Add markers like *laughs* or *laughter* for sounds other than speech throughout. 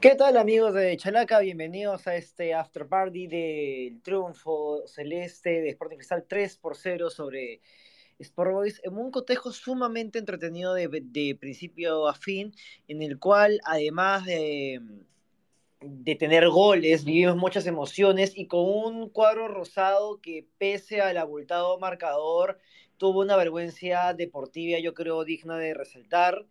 ¿Qué tal amigos de Chalaca? Bienvenidos a este after party del triunfo celeste de Sporting Cristal 3 por 0 sobre Sport Boys en un cotejo sumamente entretenido de, principio a fin, en el cual además de, de tener goles, vivimos muchas emociones y con un cuadro rosado que pese al abultado marcador tuvo una vergüenza deportiva yo creo digna de resaltar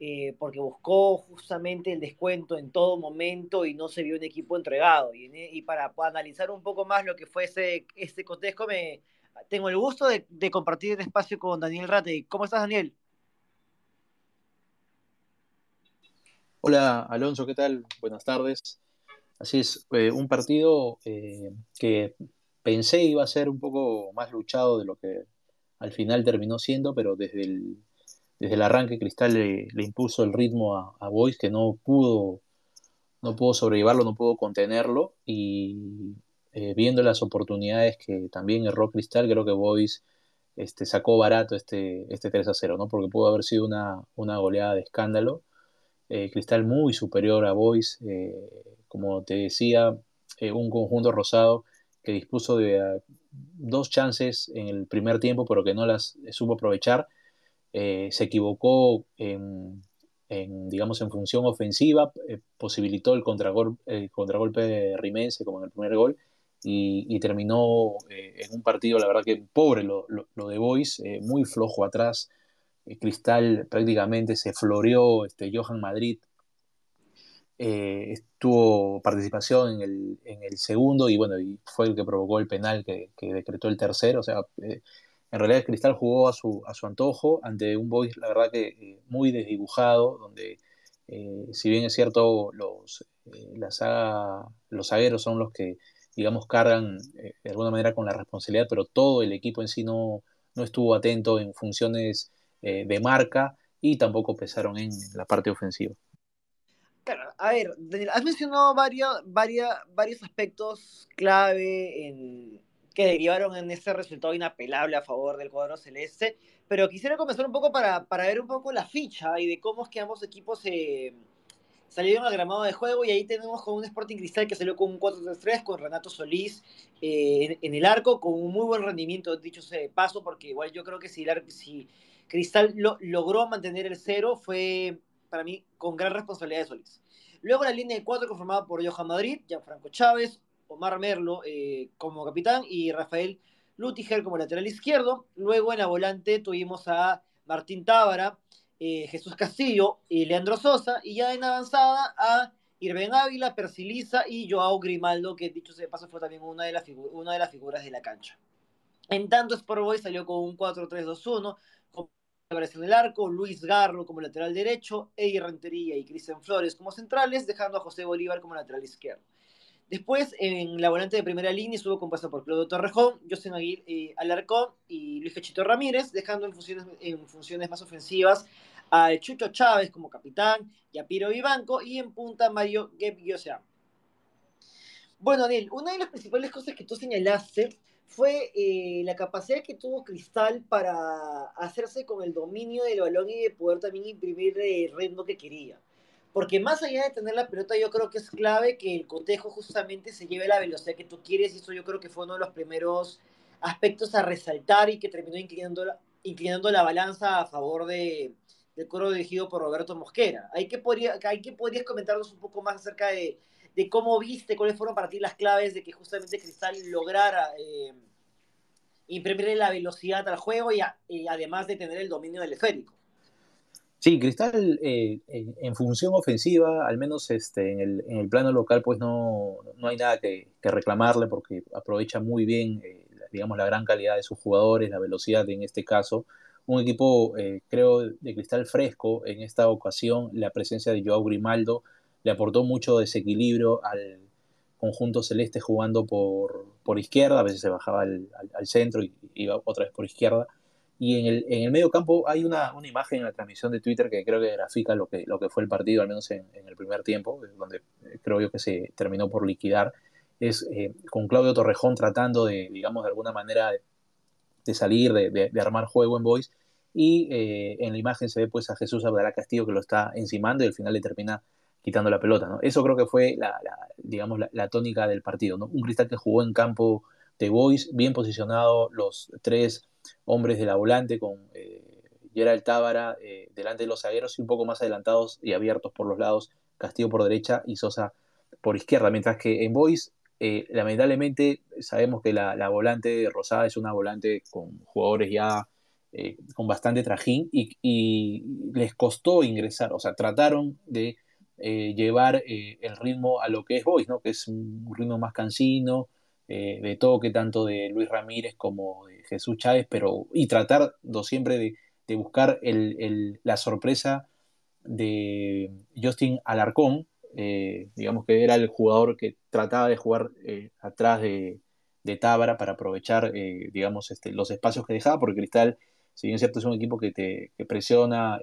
eh, porque buscó justamente el descuento en todo momento y no se vio un equipo entregado. Y, y para, analizar un poco más lo que fue ese, este contexto, me, tengo el gusto de, de compartir el espacio con Daniel Rate. ¿Cómo estás, Daniel? Hola, Alonso, ¿qué tal? Buenas tardes. Así es, eh, un partido eh, que pensé iba a ser un poco más luchado de lo que al final terminó siendo, pero desde el desde el arranque Cristal le, impuso el ritmo a, a Boys que no pudo, no pudo no pudo contenerlo y eh, viendo las oportunidades que también erró Cristal, creo que Boys este, sacó barato este, este 3 a 0, ¿no? porque pudo haber sido una, una goleada de escándalo. Eh, Cristal muy superior a Boys, eh, como te decía, un conjunto rosado que dispuso de dos chances en el primer tiempo, pero que no las supo aprovechar eh, se equivocó en, digamos, en función ofensiva, eh, posibilitó el, contragol, el contragolpe rimense como en el primer gol y, terminó eh, en un partido, la verdad que pobre lo, de Boys, muy flojo atrás. Cristal prácticamente se floreó, este, Johan Madrid tuvo participación en el, en el, segundo y bueno, y fue el que provocó el penal que, que decretó el tercero. O sea, en realidad Cristal jugó a su, a su antojo ante un Boys, la verdad que eh, muy desdibujado, donde eh, si bien es cierto, los, eh, los zagueros son los que, digamos, cargan de alguna manera con la responsabilidad, pero todo el equipo en sí no, no estuvo atento en funciones de marca y tampoco pesaron en la parte ofensiva. a ver, has mencionado varios, varios aspectos clave en, que derivaron en ese resultado inapelable a favor del cuadro celeste. Pero quisiera comenzar un poco para, para ver un poco la ficha y de cómo es que ambos equipos se salieron al gramado de juego y ahí tenemos con un Sporting Cristal que salió con un 4-3-3 con Renato Solís eh, en, el arco con un muy buen rendimiento, dicho sea de paso, porque igual yo creo que si, si Cristal lo, logró mantener el cero fue para mí con gran responsabilidad de Solís. Luego la línea de 4 conformada por Johan Madrid, Gianfranco Chávez, Omar Merlo eh, como capitán y Rafael Lutiger como lateral izquierdo. Luego en la volante tuvimos a Martín Tábara, eh, Jesús Castillo y Leandro Sosa. Y ya en avanzada a Irben Ávila, Persiliza y Joao Grimaldo, que dicho sea de paso fue también una de, las figuras de la cancha. En tanto, Sport Boys salió con un 4-3-2-1, con en el arco, Luis Garro como lateral derecho, Eddie Rentería y Cristian Flores como centrales, dejando a José Bolívar como lateral izquierdo. Después, en la volante de primera línea estuvo compuesta por Claudio Torrejón, José Aguirre eh, Alarcón y Luis Cachito Ramírez, dejando en funciones, en funciones más ofensivas a Chucho Chávez como capitán y a Piro Vivanco y en punta Mario Gebgiosea. Bueno, Daniel, una de las principales cosas que tú señalaste fue eh, la capacidad que tuvo Cristal para hacerse con el dominio del balón y de poder también imprimir el ritmo que quería. Porque más allá de tener la pelota, yo creo que es clave que el cotejo justamente se lleve la velocidad que tú quieres, y eso yo creo que fue uno de los primeros aspectos a resaltar y que terminó inclinando la, inclinando la balanza a favor de, del coro dirigido por Roberto Mosquera. Hay que, podría, hay que podrías comentarnos un poco más acerca de, cómo viste, cuáles fueron para ti las claves de que justamente Cristal lograra eh, imprimirle la velocidad al juego y, y además de tener el dominio del esférico. Sí, Cristal eh, en, función ofensiva, al menos este, en, el, en el plano local, pues no, no hay nada que, reclamarle porque aprovecha muy bien, eh, digamos, la gran calidad de sus jugadores, la velocidad en este caso. Un equipo, eh, creo, de Cristal fresco en esta ocasión, la presencia de Joao Grimaldo le aportó mucho desequilibrio al conjunto celeste jugando por, por izquierda, a veces se bajaba al, al centro y iba otra vez por izquierda y en el, en el medio campo hay una, una, imagen en la transmisión de Twitter que creo que grafica lo que, lo que fue el partido, al menos en, en el primer tiempo, donde eh, creo yo que se terminó por liquidar. Es eh, con Claudio Torrejón tratando de, digamos, de alguna manera de, salir, de, de, armar juego en Boys. Y eh, en la imagen se ve pues a Jesús Abdalá Castillo que lo está encimando y al final le termina quitando la pelota, ¿no? Eso creo que fue la, digamos, la, tónica del partido. Un Cristal que jugó en campo de Boys, bien posicionado, los tres hombres de la volante con eh, Gerald Tábara eh, delante de los zagueros y un poco más adelantados y abiertos por los lados, Castillo por derecha y Sosa por izquierda, mientras que en Boys, eh, lamentablemente, sabemos que la, volante rosada es una volante con jugadores ya eh, con bastante trajín y, les costó ingresar, o sea, trataron de llevar el ritmo a lo que es Boys, ¿no? que es un ritmo más cansino, de toque tanto de Luis Ramírez como de Jesús Chávez, pero y tratar siempre de, buscar la sorpresa de Justin Alarcón, digamos que era el jugador que trataba de jugar atrás de, de Tábara para aprovechar, digamos, este, los espacios que dejaba, porque Cristal, si bien cierto, es un equipo que te presiona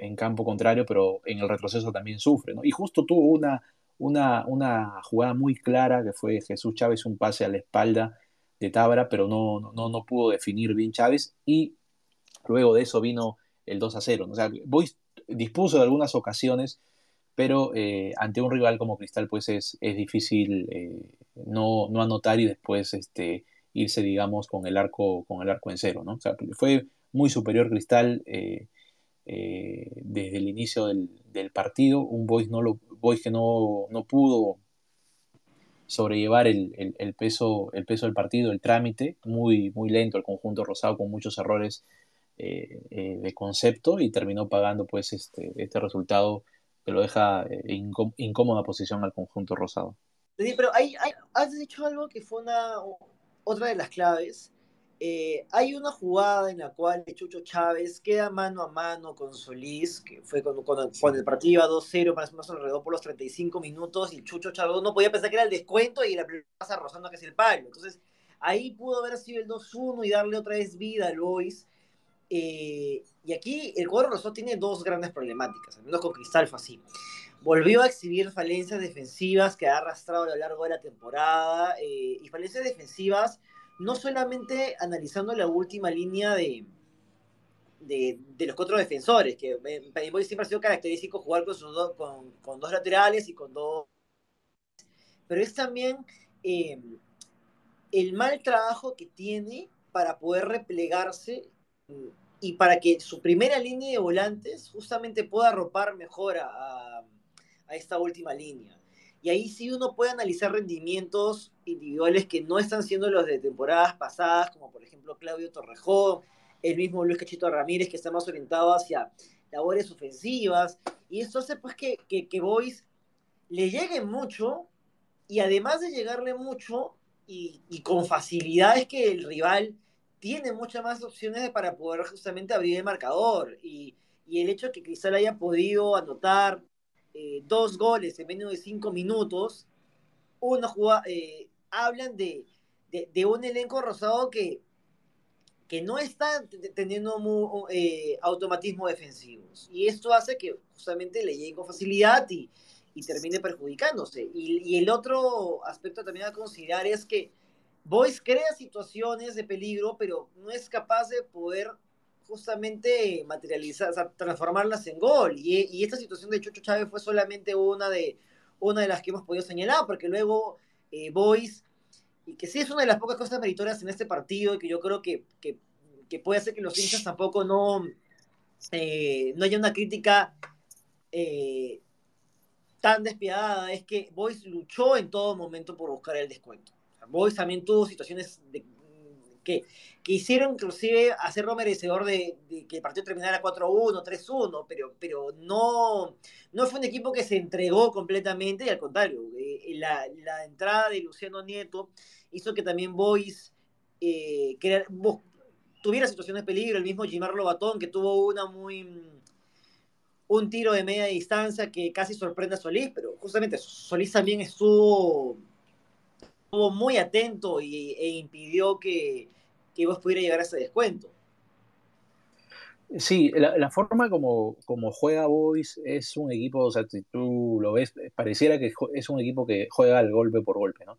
en campo contrario, pero en el retroceso también sufre. ¿no? Y justo tuvo una, una, una, jugada muy clara que fue Jesús Chávez, un pase a la espalda de Tábara, pero no, no, no pudo definir bien Chávez. Y luego de eso vino el 2 a 0. O sea, dispuso de algunas ocasiones, pero eh, ante un rival como Cristal, pues es, es difícil eh, no, no, anotar y después este, irse, digamos, con el arco, con el arco en cero. ¿no? O sea, fue muy superior Cristal. Eh, desde el inicio del, partido, un Boys, no lo, Boys que no, no pudo sobrellevar el, el, peso, el peso del partido, el trámite, muy, muy lento el conjunto rosado con muchos errores eh, eh, de concepto y terminó pagando pues este, este resultado que lo deja en incómoda posición al conjunto rosado. pero hay, has dicho algo que fue una, otra de las claves, eh, hay una jugada en la cual Chucho Chávez queda mano a mano con Solís, que fue cuando, cuando, el partido iba 2-0, más o menos alrededor por los 35 minutos, y Chucho Chávez no podía pensar que era el descuento y la pasa rozando que es el palo. Entonces, ahí pudo haber sido el 2-1 y darle otra vez vida a Lois. Eh, y aquí el cuadro rosado tiene dos grandes problemáticas, al menos con Cristal fue. Volvió a exhibir falencias defensivas que ha arrastrado a lo largo de la temporada, eh, y falencias defensivas no solamente analizando la última línea de, de, los cuatro defensores, que para mí siempre ha sido característico jugar con, con, dos laterales y con dos... Pero es también eh, el mal trabajo que tiene para poder replegarse y para que su primera línea de volantes justamente pueda arropar mejor a esta última línea. Y ahí sí uno puede analizar rendimientos individuales que no están siendo los de temporadas pasadas, como por ejemplo Claudio Torrejón, el mismo Luis Cachito Ramírez, que está más orientado hacia labores ofensivas. Y esto hace pues que, que, que Boys le llegue mucho y además de llegarle mucho y, y, con facilidades que el rival tiene muchas más opciones para poder justamente abrir el marcador. Y, y el hecho de que Cristal haya podido anotar eh, dos goles en menos de cinco minutos, uno juega, eh, hablan de, de, un elenco rosado que, que no está teniendo eh, automatismo defensivos. Y esto hace que justamente le llegue con facilidad y, y termine perjudicándose. Y, y, el otro aspecto también a considerar es que Boyce crea situaciones de peligro, pero no es capaz de poder justamente materializar, transformarlas en gol. Y, esta situación de Chucho Chávez fue solamente una de, una de las que hemos podido señalar, porque luego eh, Boys, y que sí es una de las pocas cosas meritorias en este partido, y que yo creo que, que, que puede hacer que los hinchas tampoco no, eh, no haya una crítica eh, tan despiadada, es que Boys luchó en todo momento por buscar el descuento. Boys también tuvo situaciones de, que, que hicieron inclusive hacerlo merecedor de, que el partido terminara 4-1, 3-1, pero, pero no, no fue un equipo que se entregó completamente, y al contrario, eh, la, la, entrada de Luciano Nieto hizo que también Boys eh, tuviera situaciones de peligro, el mismo Gimar Lobatón, que tuvo una muy un tiro de media distancia que casi sorprende a Solís, pero justamente Solís también estuvo estuvo muy atento y, e impidió que, que, vos pudiera llegar a ese descuento. Sí, la, forma como, como, juega Boys es un equipo, o sea, si tú lo ves, pareciera que es un equipo que juega al golpe por golpe, ¿no?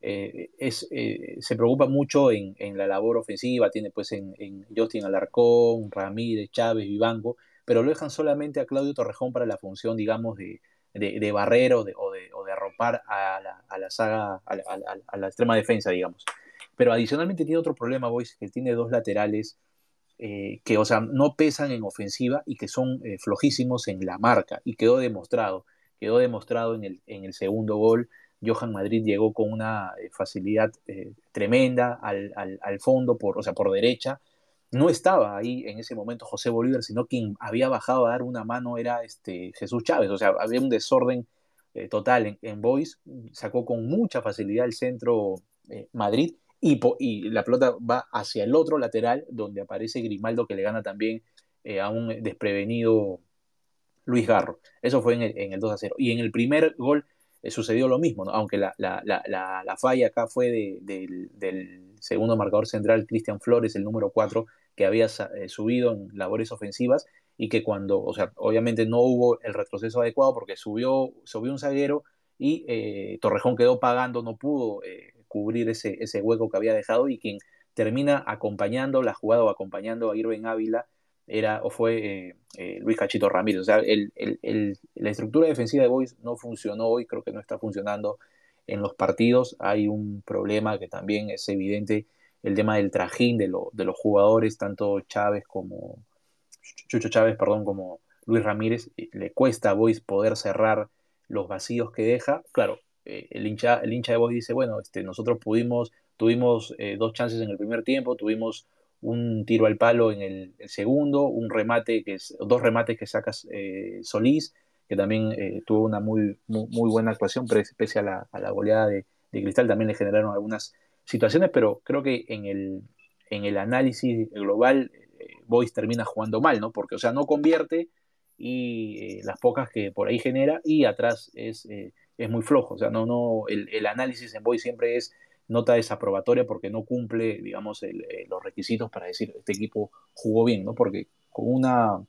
Eh, es, eh, se preocupa mucho en, en, la labor ofensiva, tiene pues en, en, Justin Alarcón, Ramírez, Chávez, Vivanco, pero lo dejan solamente a Claudio Torrejón para la función, digamos, de, de, barrer o de, o de, arropar a la, a la saga, a la, extrema defensa, digamos. Pero adicionalmente tiene otro problema, Boys, que tiene dos laterales eh, que, o sea, no pesan en ofensiva y que son eh, flojísimos en la marca. Y quedó demostrado, quedó demostrado en el, el segundo gol. Johan Madrid llegó con una eh, facilidad tremenda al, al, al, fondo, por, o sea, por derecha. No estaba ahí en ese momento José Bolívar, sino quien había bajado a dar una mano era este, Jesús Chávez. O sea, había un desorden total en, en Boys. Sacó con mucha facilidad el centro Madrid y, la pelota va hacia el otro lateral, donde aparece Grimaldo que le gana también eh, a un desprevenido Luis Garro. Eso fue en el, en el 2 a 0. Y en el primer gol eh, sucedió lo mismo, aunque la, la, la, la, falla acá fue de, del segundo marcador central, Cristian Flores, el número 4, que había eh, subido en labores ofensivas y que cuando, o sea, obviamente no hubo el retroceso adecuado porque subió, subió un zaguero y Torrejón quedó pagando, no pudo cubrir ese, ese hueco que había dejado y quien termina acompañando la jugada o acompañando a Irving Ávila era o fue eh, eh, Luis Cachito Ramírez. O sea, el, el, la estructura defensiva de Boys no funcionó hoy, creo que no está funcionando en los partidos. Hay un problema que también es evidente, el tema del trajín de, de los jugadores, tanto Chávez como Chucho Chávez, perdón, como Luis Ramírez. Le cuesta a Boys poder cerrar los vacíos que deja. Claro, eh, el, hincha, el hincha de voz dice, bueno, este, nosotros pudimos, tuvimos eh, dos chances en el primer tiempo, tuvimos un tiro al palo en el, segundo, un remate que es, dos remates que sacas eh, Solís, que también tuvo una muy, muy, buena actuación, pese a la, a la goleada de, Cristal, también le generaron algunas situaciones, pero creo que en el, en el análisis global, Boys termina jugando mal, ¿no? Porque, o sea, no convierte y las pocas que por ahí genera, y atrás es es muy flojo. O sea, no, no, el, análisis en Boy siempre es nota desaprobatoria porque no cumple, digamos, el, eh, los requisitos para decir este equipo jugó bien, ¿no? Porque con una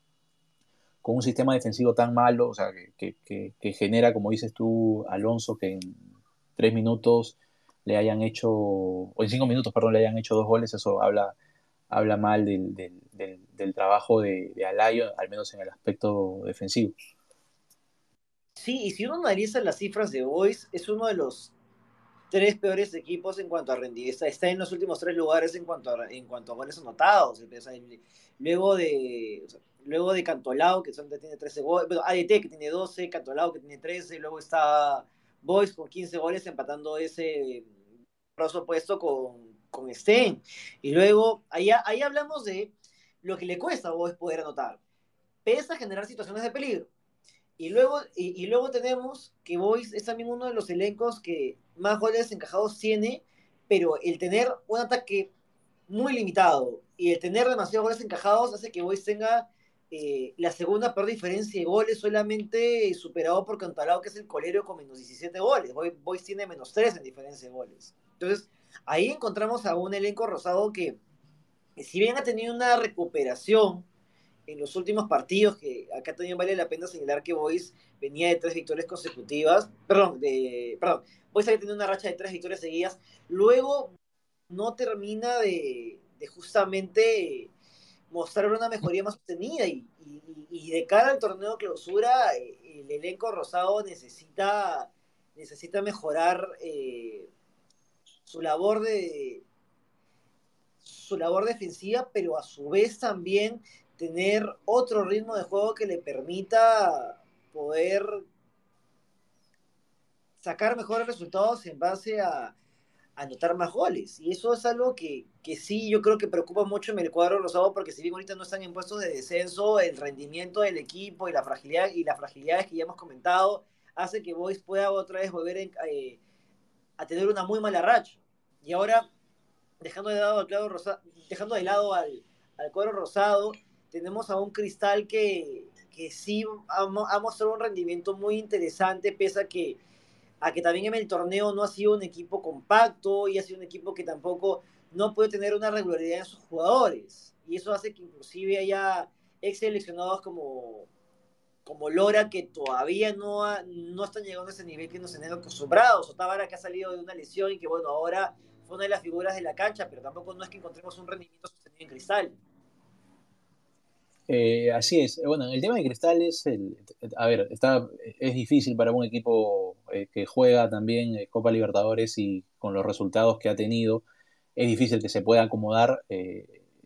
con un sistema defensivo tan malo, o sea, que, que, genera, como dices tú, Alonso, que en tres minutos le hayan hecho, o en cinco minutos, perdón, le hayan hecho dos goles, eso habla, habla mal del, del, del, trabajo de, de Alayo, al menos en el aspecto defensivo. Sí, y si uno analiza las cifras de Boys, es uno de los tres peores equipos en cuanto a rendimiento. Está, en los últimos tres lugares en cuanto a, en cuanto a goles anotados. Luego de, luego de Cantolao, que solamente tiene 13 goles. Bueno, ADT que tiene 12, Cantolao que tiene 13. Luego está Boys con 15 goles empatando ese brazo puesto con, con Sten. Y luego, ahí, ahí hablamos de lo que le cuesta a Boys poder anotar. Pese a generar situaciones de peligro y luego, y, luego tenemos que Boys es también uno de los elencos que más goles encajados tiene, pero el tener un ataque muy limitado y el tener demasiados goles encajados hace que Boys tenga eh, la segunda peor diferencia de goles, solamente superado por Cantalao, que es el colero con menos 17 goles. Boys tiene menos 3 en diferencia de goles. Entonces, ahí encontramos a un elenco rosado que, si bien ha tenido una recuperación en los últimos partidos, que acá también vale la pena señalar que Boys venía de tres victorias consecutivas, perdón, de, perdón, Boys había tenido una racha de tres victorias seguidas, luego no termina de justamente mostrar una mejoría más sostenida y, y, de cara al torneo clausura, el elenco rosado necesita, necesita mejorar eh, su labor de su labor defensiva, pero a su vez también tener otro ritmo de juego que le permita poder sacar mejores resultados en base a anotar más goles. Y eso es algo que, que, sí yo creo que preocupa mucho en el cuadro rosado, porque si bien ahorita no están en puestos de descenso, el rendimiento del equipo y la fragilidad y las fragilidades que ya hemos comentado hace que Boys pueda otra vez volver eh, a tener una muy mala racha. Y ahora, dejando de lado al dejando de lado al, al cuadro rosado, tenemos a un Cristal que, que sí ha, mostrado un rendimiento muy interesante, pese a que, a que también en el torneo no ha sido un equipo compacto y ha sido un equipo que tampoco no puede tener una regularidad en sus jugadores. Y eso hace que inclusive haya ex seleccionados como, como Lora que todavía no, no están llegando a ese nivel que nos tienen acostumbrados. O Tabara que ha salido de una lesión y que bueno, ahora fue una de las figuras de la cancha, pero tampoco no es que encontremos un rendimiento sostenido en Cristal. Eh, así es. Bueno, el tema de Cristal es, a ver, está, es difícil para un equipo eh, que juega también eh, Copa Libertadores y con los resultados que ha tenido, es difícil que se pueda acomodar,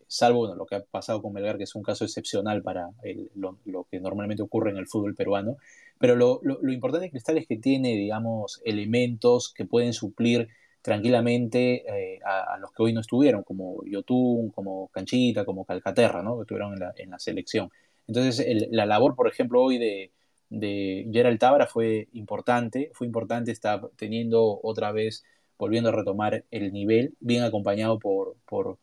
salvo lo que ha pasado con Melgar, que es un caso excepcional para lo, que normalmente ocurre en el fútbol peruano. Pero lo, lo importante de Cristal es que tiene, digamos, elementos que pueden suplir tranquilamente eh, a, los que hoy no estuvieron, como Yotun, como Canchita, como Calcaterra, ¿no? que estuvieron en la, en la selección. Entonces, la labor, por ejemplo, hoy de, de Gerald Tabra fue importante, fue importante, está teniendo otra vez, volviendo a retomar el nivel, bien acompañado por, por,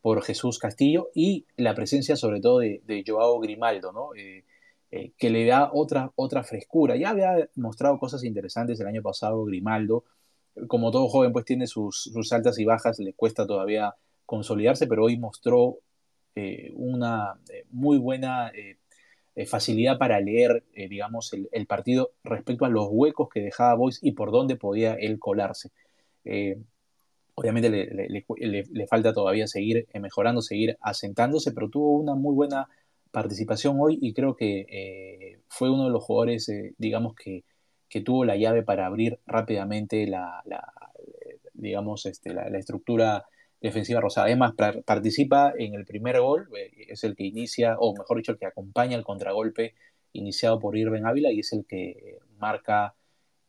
por Jesús Castillo y la presencia sobre todo de, de Joao Grimaldo, ¿no? Eh, eh, que le da otra, otra frescura. Ya había mostrado cosas interesantes el año pasado Grimaldo, como todo joven, pues tiene sus, altas y bajas, le cuesta todavía consolidarse, pero hoy mostró eh, una eh, muy buena eh, facilidad para leer, digamos, el, partido respecto a los huecos que dejaba Boyce y por dónde podía él colarse. obviamente le, falta todavía seguir mejorando, seguir asentándose, pero tuvo una muy buena participación hoy y creo que fue uno de los jugadores, digamos, que que tuvo la llave para abrir rápidamente la, digamos, este, la, estructura defensiva rosada. Además, participa en el primer gol, eh, es el que inicia, o mejor dicho, el que acompaña el contragolpe iniciado por Irving Ávila y es el que marca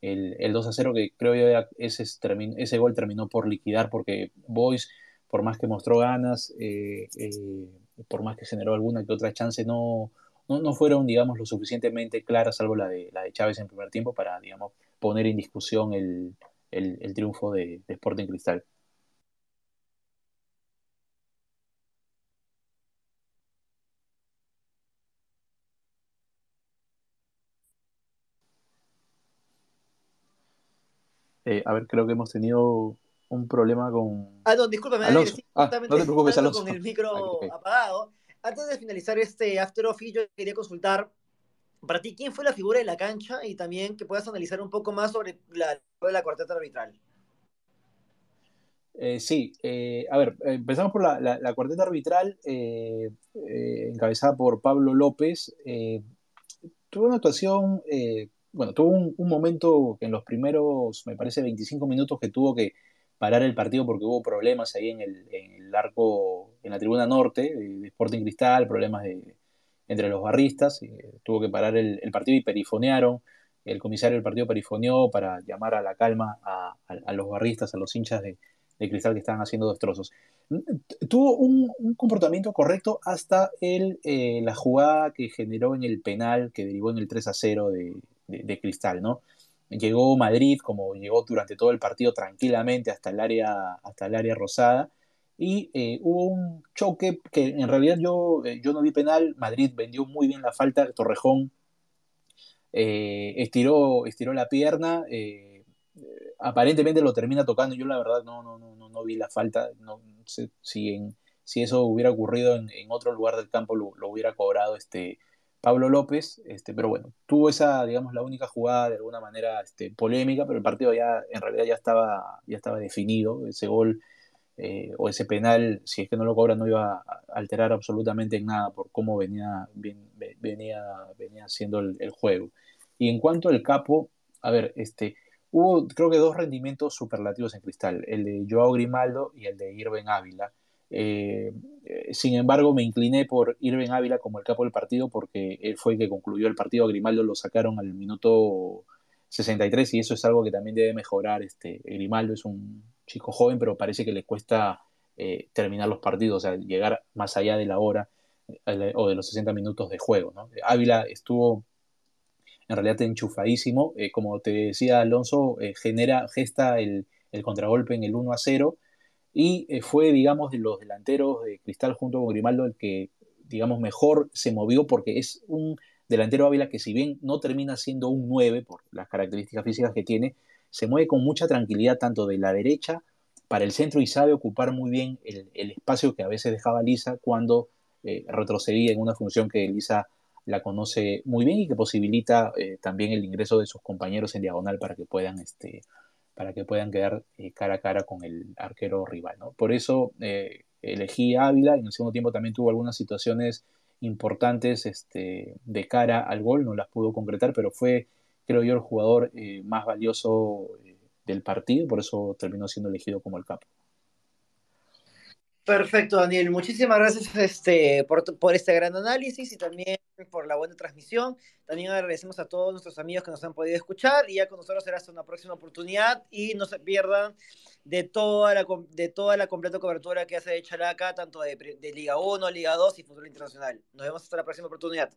el, el 2 a 0, que creo yo ese, ese gol terminó por liquidar porque Boys, por más que mostró ganas, eh, eh, por más que generó alguna que otra chance, no, no, fueron, digamos, lo suficientemente claras, salvo la de, la de Chávez en primer tiempo, para, digamos, poner en discusión el, triunfo de, Sporting Cristal. Eh, a ver, creo que hemos tenido un problema con. Ah, no, discúlpame, Alonso. Ah, no te preocupes, Alonso. Con el micro *laughs* apagado. Antes de finalizar este After Office, yo quería consultar para ti quién fue la figura de la cancha y también que puedas analizar un poco más sobre la, la cuarteta arbitral. Eh, sí, eh, a ver, empezamos por la, cuarteta arbitral eh, encabezada por Pablo López. tuvo una actuación, bueno, tuvo un, momento que en los primeros, me parece, 25 minutos que tuvo que parar el partido porque hubo problemas ahí en el, en el arco, en la tribuna norte de Sporting Cristal, problemas de, entre los barristas, tuvo que parar el, partido y perifonearon, el comisario del partido perifoneó para llamar a la calma a, los barristas, a los hinchas de, Cristal que estaban haciendo destrozos. Tuvo un, comportamiento correcto hasta el, eh, la jugada que generó en el penal que derivó en el 3 a 0 de, de Cristal, ¿no? Llegó Madrid, como llegó durante todo el partido tranquilamente hasta el área, hasta el área rosada, y eh, hubo un choque que en realidad yo, eh, yo no vi penal, Madrid vendió muy bien la falta, Torrejón eh, estiró, estiró la pierna, aparentemente lo termina tocando, yo la verdad no, no, no, no vi la falta, no sé si, en, si eso hubiera ocurrido en, otro lugar del campo lo, lo hubiera cobrado este, Pablo López, este, pero bueno, tuvo esa, digamos, la única jugada de alguna manera este, polémica, pero el partido ya en realidad ya estaba, ya estaba definido, ese gol eh, o ese penal, si es que no lo cobra, no iba a alterar absolutamente en nada por cómo venía, venía, venía siendo el, juego. Y en cuanto al capo, a ver, este, hubo creo que dos rendimientos superlativos en cristal, el de Joao Grimaldo y el de Irving Ávila. Eh, eh, sin embargo, me incliné por Irving Ávila como el capo del partido porque él fue el que concluyó el partido. Grimaldo lo sacaron al minuto 63 y eso es algo que también debe mejorar. Este, Grimaldo es un chico joven, pero parece que le cuesta eh, terminar los partidos, o sea, llegar más allá de la hora o de los 60 minutos de juego. Ávila estuvo en realidad enchufadísimo. como te decía Alonso, genera, gesta el, el contragolpe en el 1 a 0 y eh, fue, digamos, de los delanteros de Cristal junto con Grimaldo el que, digamos, mejor se movió porque es un delantero Ávila que si bien no termina siendo un 9 por las características físicas que tiene, se mueve con mucha tranquilidad tanto de la derecha para el centro y sabe ocupar muy bien el, espacio que a veces dejaba Lisa cuando eh, retrocedía en una función que Lisa la conoce muy bien y que posibilita eh, también el ingreso de sus compañeros en diagonal para que puedan este, para que puedan quedar eh, cara a cara con el arquero rival. ¿no? Por eso eh, elegí Ávila, en el segundo tiempo también tuvo algunas situaciones importantes este, de cara al gol, no las pudo concretar, pero fue, creo yo, el jugador eh, más valioso eh, del partido, por eso terminó siendo elegido como el capo. Perfecto, Daniel. Muchísimas gracias este, por, por, este gran análisis y también por la buena transmisión. También agradecemos a todos nuestros amigos que nos han podido escuchar y ya con nosotros será hasta una próxima oportunidad y no se pierdan de toda la, de toda la completa cobertura que hace de Chalaca, tanto de, Liga 1, Liga 2 y Fútbol Internacional. Nos vemos hasta la próxima oportunidad.